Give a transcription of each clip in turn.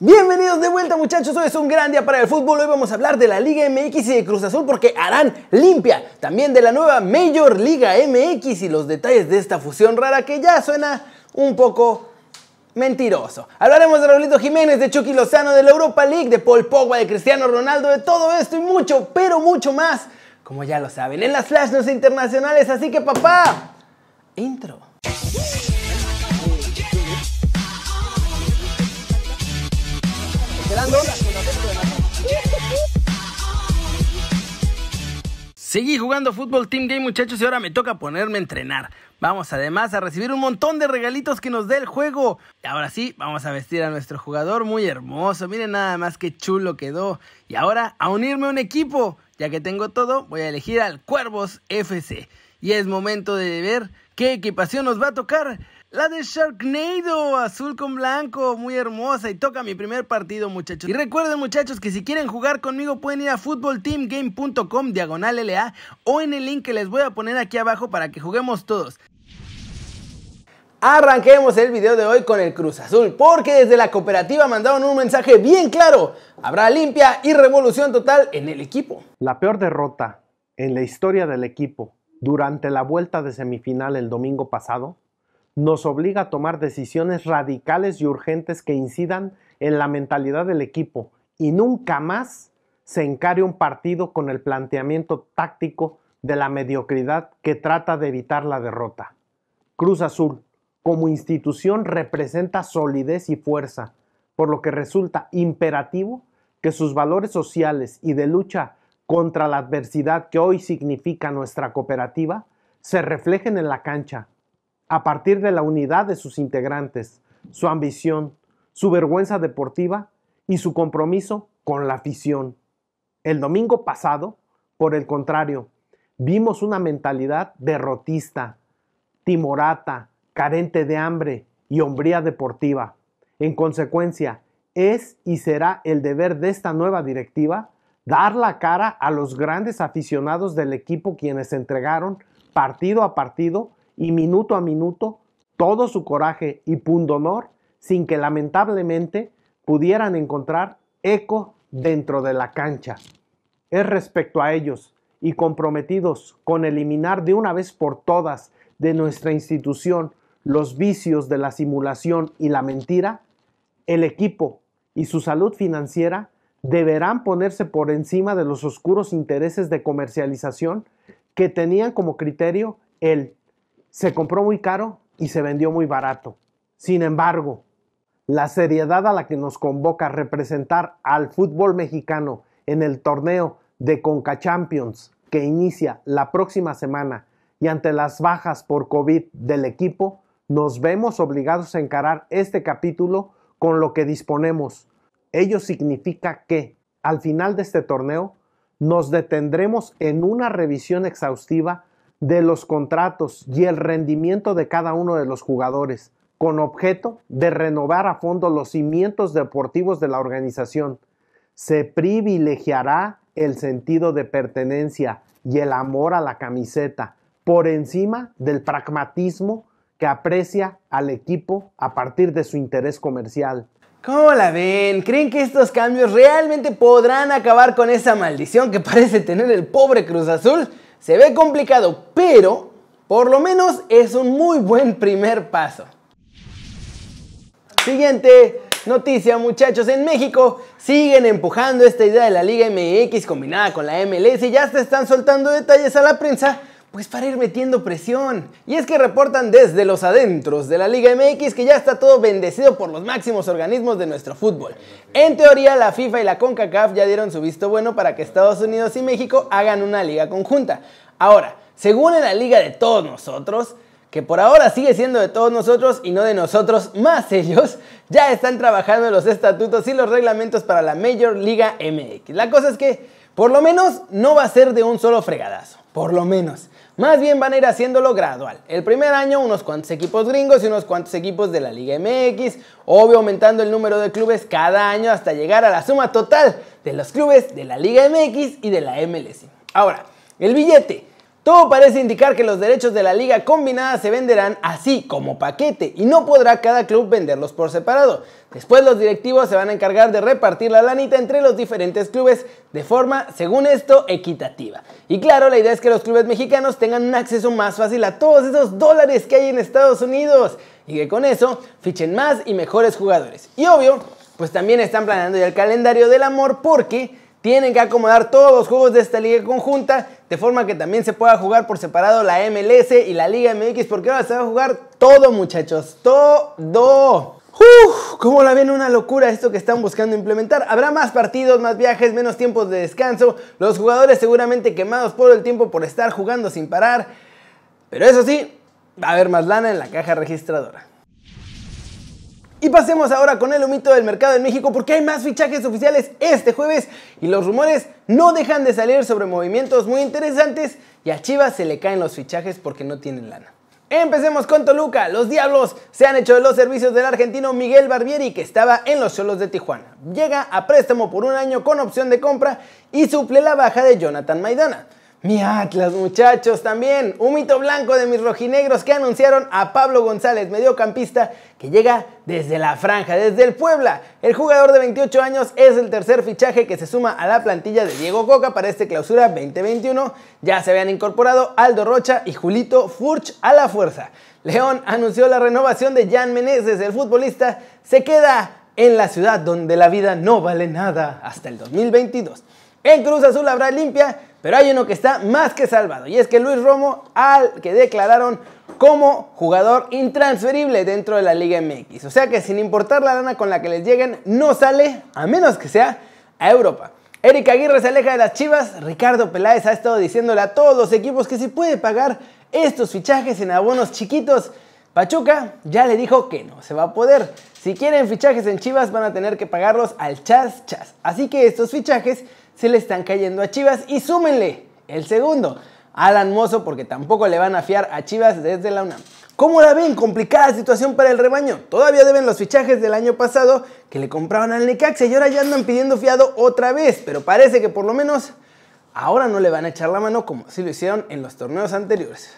Bienvenidos de vuelta muchachos, hoy es un gran día para el fútbol, hoy vamos a hablar de la Liga MX y de Cruz Azul porque harán limpia, también de la nueva Major Liga MX y los detalles de esta fusión rara que ya suena un poco mentiroso. Hablaremos de Raulito Jiménez, de Chucky Lozano, de la Europa League, de Paul Pogba, de Cristiano Ronaldo, de todo esto y mucho, pero mucho más, como ya lo saben, en las Flash News internacionales, así que papá, intro. Seguí jugando fútbol Team Game muchachos y ahora me toca ponerme a entrenar. Vamos además a recibir un montón de regalitos que nos dé el juego. Y ahora sí, vamos a vestir a nuestro jugador muy hermoso. Miren nada más que chulo quedó. Y ahora a unirme a un equipo. Ya que tengo todo, voy a elegir al Cuervos FC. Y es momento de ver qué equipación nos va a tocar. La de Sharknado, azul con blanco, muy hermosa y toca mi primer partido muchachos. Y recuerden muchachos que si quieren jugar conmigo pueden ir a footballteamgame.com diagonal LA o en el link que les voy a poner aquí abajo para que juguemos todos. Arranquemos el video de hoy con el Cruz Azul, porque desde la cooperativa mandaron un mensaje bien claro. Habrá limpia y revolución total en el equipo. La peor derrota en la historia del equipo durante la vuelta de semifinal el domingo pasado nos obliga a tomar decisiones radicales y urgentes que incidan en la mentalidad del equipo y nunca más se encare un partido con el planteamiento táctico de la mediocridad que trata de evitar la derrota. Cruz Azul, como institución, representa solidez y fuerza, por lo que resulta imperativo que sus valores sociales y de lucha contra la adversidad que hoy significa nuestra cooperativa se reflejen en la cancha a partir de la unidad de sus integrantes, su ambición, su vergüenza deportiva y su compromiso con la afición. El domingo pasado, por el contrario, vimos una mentalidad derrotista, timorata, carente de hambre y hombría deportiva. En consecuencia, es y será el deber de esta nueva directiva dar la cara a los grandes aficionados del equipo quienes entregaron partido a partido y minuto a minuto todo su coraje y pundonor sin que lamentablemente pudieran encontrar eco dentro de la cancha. Es respecto a ellos y comprometidos con eliminar de una vez por todas de nuestra institución los vicios de la simulación y la mentira, el equipo y su salud financiera deberán ponerse por encima de los oscuros intereses de comercialización que tenían como criterio el se compró muy caro y se vendió muy barato. Sin embargo, la seriedad a la que nos convoca representar al fútbol mexicano en el torneo de Conca Champions que inicia la próxima semana y ante las bajas por COVID del equipo, nos vemos obligados a encarar este capítulo con lo que disponemos. Ello significa que, al final de este torneo, nos detendremos en una revisión exhaustiva de los contratos y el rendimiento de cada uno de los jugadores, con objeto de renovar a fondo los cimientos deportivos de la organización. Se privilegiará el sentido de pertenencia y el amor a la camiseta por encima del pragmatismo que aprecia al equipo a partir de su interés comercial. ¿Cómo la ven? ¿Creen que estos cambios realmente podrán acabar con esa maldición que parece tener el pobre Cruz Azul? Se ve complicado, pero por lo menos es un muy buen primer paso. Siguiente noticia muchachos, en México siguen empujando esta idea de la Liga MX combinada con la MLS y ya se están soltando detalles a la prensa pues para ir metiendo presión. Y es que reportan desde los adentros de la Liga MX que ya está todo bendecido por los máximos organismos de nuestro fútbol. En teoría, la FIFA y la CONCACAF ya dieron su visto bueno para que Estados Unidos y México hagan una liga conjunta. Ahora, según en la liga de todos nosotros, que por ahora sigue siendo de todos nosotros y no de nosotros más ellos, ya están trabajando los estatutos y los reglamentos para la Major Liga MX. La cosa es que, por lo menos, no va a ser de un solo fregadazo, por lo menos. Más bien van a ir haciéndolo gradual. El primer año unos cuantos equipos gringos y unos cuantos equipos de la Liga MX, obvio aumentando el número de clubes cada año hasta llegar a la suma total de los clubes de la Liga MX y de la MLS. Ahora, el billete Todo parece indicar que los derechos de la liga combinada se venderán así como paquete y no podrá cada club venderlos por separado. Después los directivos se van a encargar de repartir la lanita entre los diferentes clubes de forma, según esto, equitativa. Y claro, la idea es que los clubes mexicanos tengan un acceso más fácil a todos esos dólares que hay en Estados Unidos y que con eso fichen más y mejores jugadores. Y obvio, pues también están planeando ya el calendario del amor porque tienen que acomodar todos los juegos de esta liga conjunta de forma que también se pueda jugar por separado la MLS y la Liga MX porque ahora se va a jugar todo muchachos, todo. Uf, ¿Cómo la ven? Una locura esto que están buscando implementar. Habrá más partidos, más viajes, menos tiempos de descanso. Los jugadores seguramente quemados por el tiempo por estar jugando sin parar. Pero eso sí, va a haber más lana en la caja registradora. Y pasemos ahora con el humito del mercado en México porque hay más fichajes oficiales este jueves y los rumores no dejan de salir sobre movimientos muy interesantes y a Chivas se le caen los fichajes porque no tienen lana. Empecemos con Toluca. Los Diablos se han hecho de los servicios del argentino Miguel Barbieri, que estaba en los Cholos de Tijuana. Llega a préstamo por un año con opción de compra y suple la baja de Jonathan Maidana. Mi Atlas, muchachos, también. Un mito blanco de mis rojinegros que anunciaron a Pablo González, mediocampista, que llega desde la franja, desde el Puebla. El jugador de 28 años es el tercer fichaje que se suma a la plantilla de Diego Coca para este clausura 2021. Ya se habían incorporado Aldo Rocha y Julito Furch a la fuerza. León anunció la renovación de Jan Meneses, el futbolista se queda en la ciudad donde la vida no vale nada hasta el 2022. En Cruz Azul habrá limpia, pero hay uno que está más que salvado. Y es que Luis Romo, al que declararon como jugador intransferible dentro de la Liga MX. O sea que sin importar la lana con la que les lleguen, no sale, a menos que sea a Europa. Eric Aguirre se aleja de las Chivas. Ricardo Peláez ha estado diciéndole a todos los equipos que si puede pagar estos fichajes en abonos chiquitos. Pachuca ya le dijo que no se va a poder. Si quieren fichajes en Chivas van a tener que pagarlos al chas chas. Así que estos fichajes se le están cayendo a Chivas y súmenle el segundo, Alan Mozo, porque tampoco le van a fiar a Chivas desde la UNAM. ¿Cómo la ven? Complicada situación para el rebaño. Todavía deben los fichajes del año pasado que le compraban al Necaxa y ahora ya andan pidiendo fiado otra vez, pero parece que por lo menos ahora no le van a echar la mano como si lo hicieron en los torneos anteriores.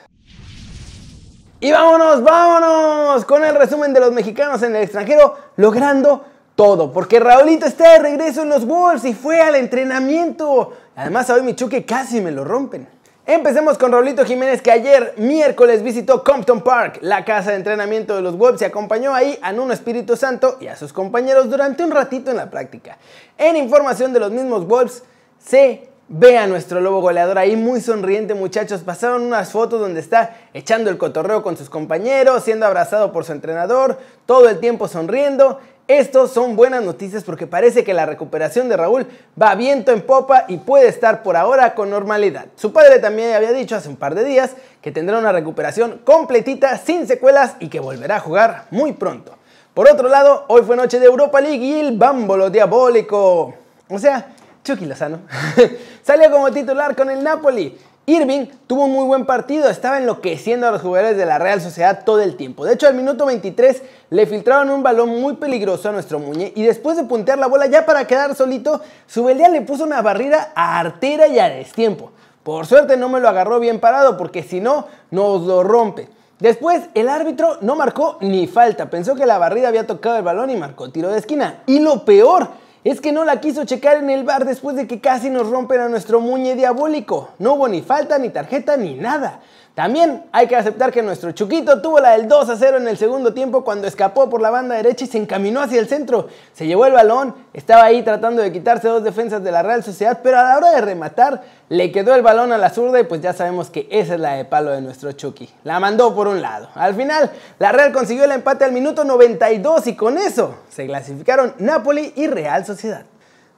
Y vámonos, vámonos con el resumen de los mexicanos en el extranjero logrando todo, porque Raulito está de regreso en los Wolves y fue al entrenamiento. Además, hoy mi chuque casi me lo rompen. Empecemos con Raulito Jiménez que ayer miércoles visitó Compton Park, la casa de entrenamiento de los Wolves y acompañó ahí a Nuno Espíritu Santo y a sus compañeros durante un ratito en la práctica. En información de los mismos Wolves, se ve a nuestro lobo goleador ahí muy sonriente muchachos. Pasaron unas fotos donde está echando el cotorreo con sus compañeros, siendo abrazado por su entrenador, todo el tiempo sonriendo estos son buenas noticias porque parece que la recuperación de Raúl va viento en popa y puede estar por ahora con normalidad. Su padre también había dicho hace un par de días que tendrá una recuperación completita, sin secuelas y que volverá a jugar muy pronto. Por otro lado, hoy fue noche de Europa League y el bámbolo diabólico. O sea, Chucky Lozano salió como titular con el Napoli. Irving tuvo un muy buen partido, estaba enloqueciendo a los jugadores de la Real Sociedad todo el tiempo. De hecho, al minuto 23 le filtraron un balón muy peligroso a nuestro Muñe y después de puntear la bola ya para quedar solito, Subelia le puso una barrida a artera y a destiempo. Por suerte no me lo agarró bien parado porque si no, nos lo rompe. Después, el árbitro no marcó ni falta, pensó que la barrida había tocado el balón y marcó tiro de esquina. Y lo peor, es que no la quiso checar en el bar después de que casi nos rompen a nuestro muñe diabólico. No hubo ni falta, ni tarjeta, ni nada. También hay que aceptar que nuestro Chuquito tuvo la del 2 a 0 en el segundo tiempo cuando escapó por la banda derecha y se encaminó hacia el centro. Se llevó el balón, estaba ahí tratando de quitarse dos defensas de la Real Sociedad, pero a la hora de rematar le quedó el balón a la zurda y pues ya sabemos que esa es la de palo de nuestro Chucky. La mandó por un lado. Al final, la Real consiguió el empate al minuto 92 y con eso se clasificaron Napoli y Real Sociedad.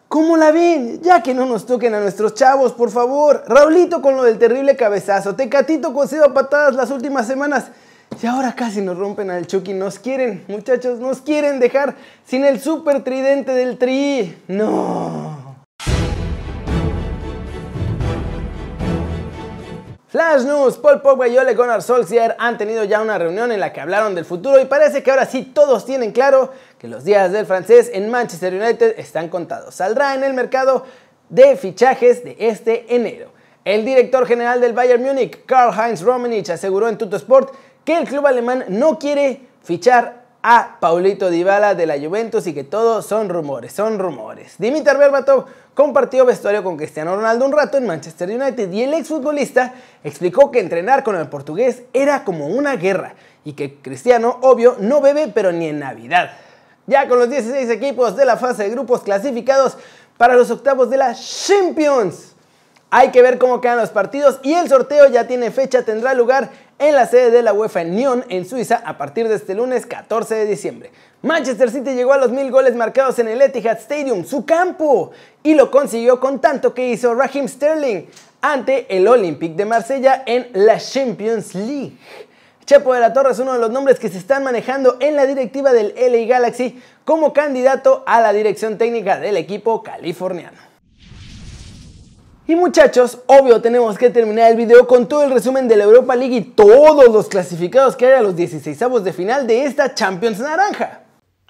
¿Cómo la ven? Ya que no nos toquen a nuestros chavos, por favor. Raulito con lo del terrible cabezazo. Tecatito cosido a patadas las últimas semanas. Y ahora casi nos rompen al Chucky. Nos quieren, muchachos, nos quieren dejar sin el super tridente del tri. No. Flash News, Paul Pogba y Ole Gunnar Solskjaer han tenido ya una reunión en la que hablaron del futuro y parece que ahora sí todos tienen claro que los días del francés en Manchester United están contados. Saldrá en el mercado de fichajes de este enero. El director general del Bayern Múnich, Karl-Heinz Rummenigge, aseguró en Tuttosport que el club alemán no quiere fichar a Paulito Dybala de la Juventus y que todo son rumores, son rumores. Dimitar Berbatov compartió vestuario con Cristiano Ronaldo un rato en Manchester United y el exfutbolista explicó que entrenar con el portugués era como una guerra y que Cristiano, obvio, no bebe pero ni en Navidad. Ya con los 16 equipos de la fase de grupos clasificados para los octavos de la Champions. Hay que ver cómo quedan los partidos y el sorteo ya tiene fecha, tendrá lugar en la sede de la UEFA en Nyon, en Suiza, a partir de este lunes 14 de diciembre. Manchester City llegó a los mil goles marcados en el Etihad Stadium, su campo, y lo consiguió con tanto que hizo Raheem Sterling ante el Olympique de Marsella en la Champions League. Chepo de la Torre es uno de los nombres que se están manejando en la directiva del LA Galaxy como candidato a la dirección técnica del equipo californiano. Y muchachos, obvio tenemos que terminar el video con todo el resumen de la Europa League y todos los clasificados que hay a los 16 de final de esta Champions Naranja.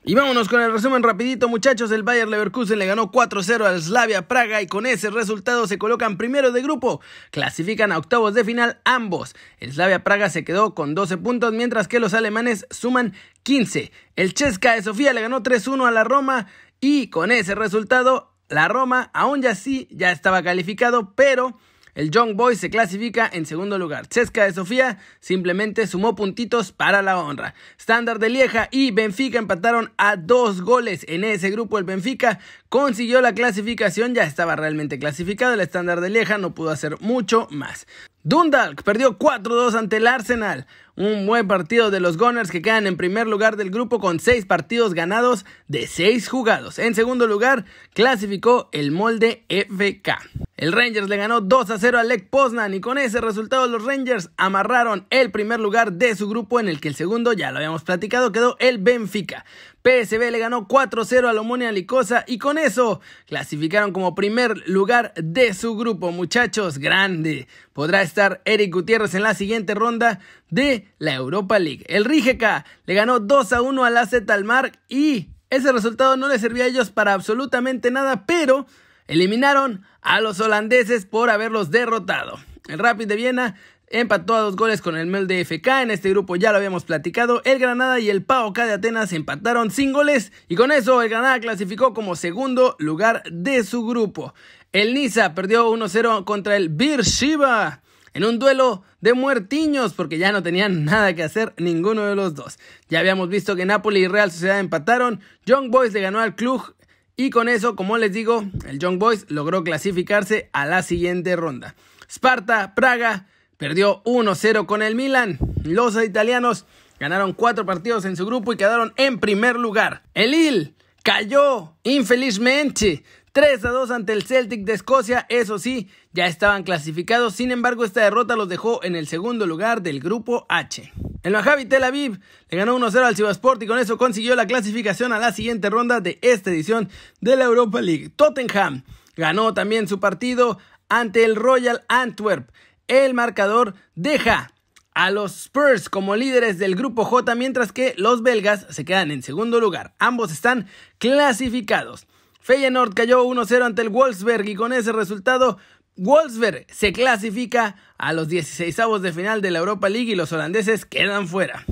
Y vámonos con el resumen rapidito muchachos, el Bayer Leverkusen le ganó 4-0 al Slavia Praga y con ese resultado se colocan primero de grupo, clasifican a octavos de final ambos. El Slavia Praga se quedó con 12 puntos mientras que los alemanes suman 15. El Chesca de Sofía le ganó 3-1 a la Roma y con ese resultado la Roma, aún ya sí, ya estaba calificado, pero el Young Boys se clasifica en segundo lugar. Cesca de Sofía simplemente sumó puntitos para la honra. Standard de Lieja y Benfica empataron a dos goles en ese grupo. El Benfica consiguió la clasificación, ya estaba realmente clasificado. El Standard de Lieja no pudo hacer mucho más. Dundalk perdió 4-2 ante el Arsenal. Un buen partido de los Gunners que quedan en primer lugar del grupo con 6 partidos ganados de 6 jugados. En segundo lugar, clasificó el molde FK. El Rangers le ganó 2 a 0 al Lech Poznan y con ese resultado los Rangers amarraron el primer lugar de su grupo en el que el segundo, ya lo habíamos platicado, quedó el Benfica. PSB le ganó 4-0 al Omonia Licosa y con eso clasificaron como primer lugar de su grupo. Muchachos, grande. Podrá estar Eric Gutiérrez en la siguiente ronda de la Europa League. El Rijeka le ganó 2 a 1 al AZ Almar y ese resultado no le servía a ellos para absolutamente nada, pero eliminaron a los holandeses por haberlos derrotado. El Rapid de Viena empató a dos goles con el Mel de FK. En este grupo ya lo habíamos platicado. El Granada y el PAOK de Atenas empataron sin goles y con eso el Granada clasificó como segundo lugar de su grupo. El Niza perdió 1-0 contra el Beersheba en un duelo de muertiños porque ya no tenían nada que hacer ninguno de los dos. Ya habíamos visto que Napoli y Real Sociedad empataron, Young Boys le ganó al club y con eso, como les digo, el Young Boys logró clasificarse a la siguiente ronda. Sparta, Praga, perdió 1-0 con el Milan. Los italianos ganaron cuatro partidos en su grupo y quedaron en primer lugar. El Lille cayó infelizmente 3 a 2 ante el Celtic de Escocia, eso sí, ya estaban clasificados, sin embargo esta derrota los dejó en el segundo lugar del grupo H. El Maccabi Tel Aviv le ganó 1-0 al Sivasport y con eso consiguió la clasificación a la siguiente ronda de esta edición de la Europa League. Tottenham ganó también su partido ante el Royal Antwerp. El marcador deja a los Spurs como líderes del grupo J, mientras que los belgas se quedan en segundo lugar. Ambos están clasificados. Feyenoord cayó 1-0 ante el Wolfsberg y con ese resultado Wolfsberg se clasifica a los 16 de final de la Europa League y los holandeses quedan fuera.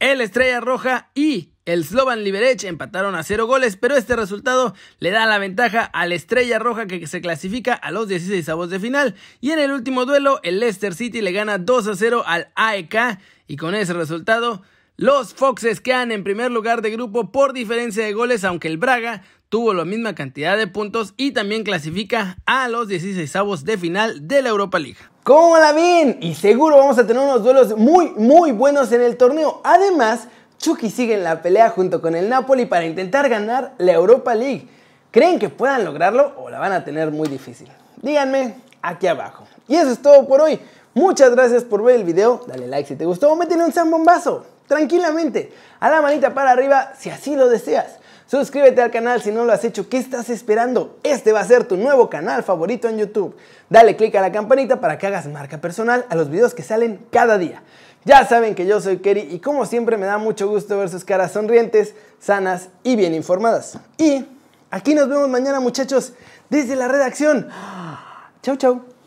El Estrella Roja y el Slovan Liberec empataron a 0 goles, pero este resultado le da la ventaja al Estrella Roja que se clasifica a los 16 de final. Y en el último duelo, el Leicester City le gana 2 a 0 al AEK y con ese resultado los Foxes quedan en primer lugar de grupo por diferencia de goles, aunque el Braga tuvo la misma cantidad de puntos y también clasifica a los 16 de final de la Europa League. ¿Cómo la ven? Y seguro vamos a tener unos duelos muy, muy buenos en el torneo. Además, Chucky sigue en la pelea junto con el Napoli para intentar ganar la Europa League. ¿Creen que puedan lograrlo o la van a tener muy difícil? Díganme aquí abajo. Y eso es todo por hoy. Muchas gracias por ver el video. Dale like si te gustó o métele un zambombazo. Tranquilamente. A la manita para arriba si así lo deseas. Suscríbete al canal si no lo has hecho. ¿Qué estás esperando? Este va a ser tu nuevo canal favorito en YouTube. Dale click a la campanita para que hagas marca personal a los videos que salen cada día. Ya saben que yo soy Kerry y como siempre me da mucho gusto ver sus caras sonrientes, sanas y bien informadas. Y aquí nos vemos mañana muchachos desde la redacción. Chau chau.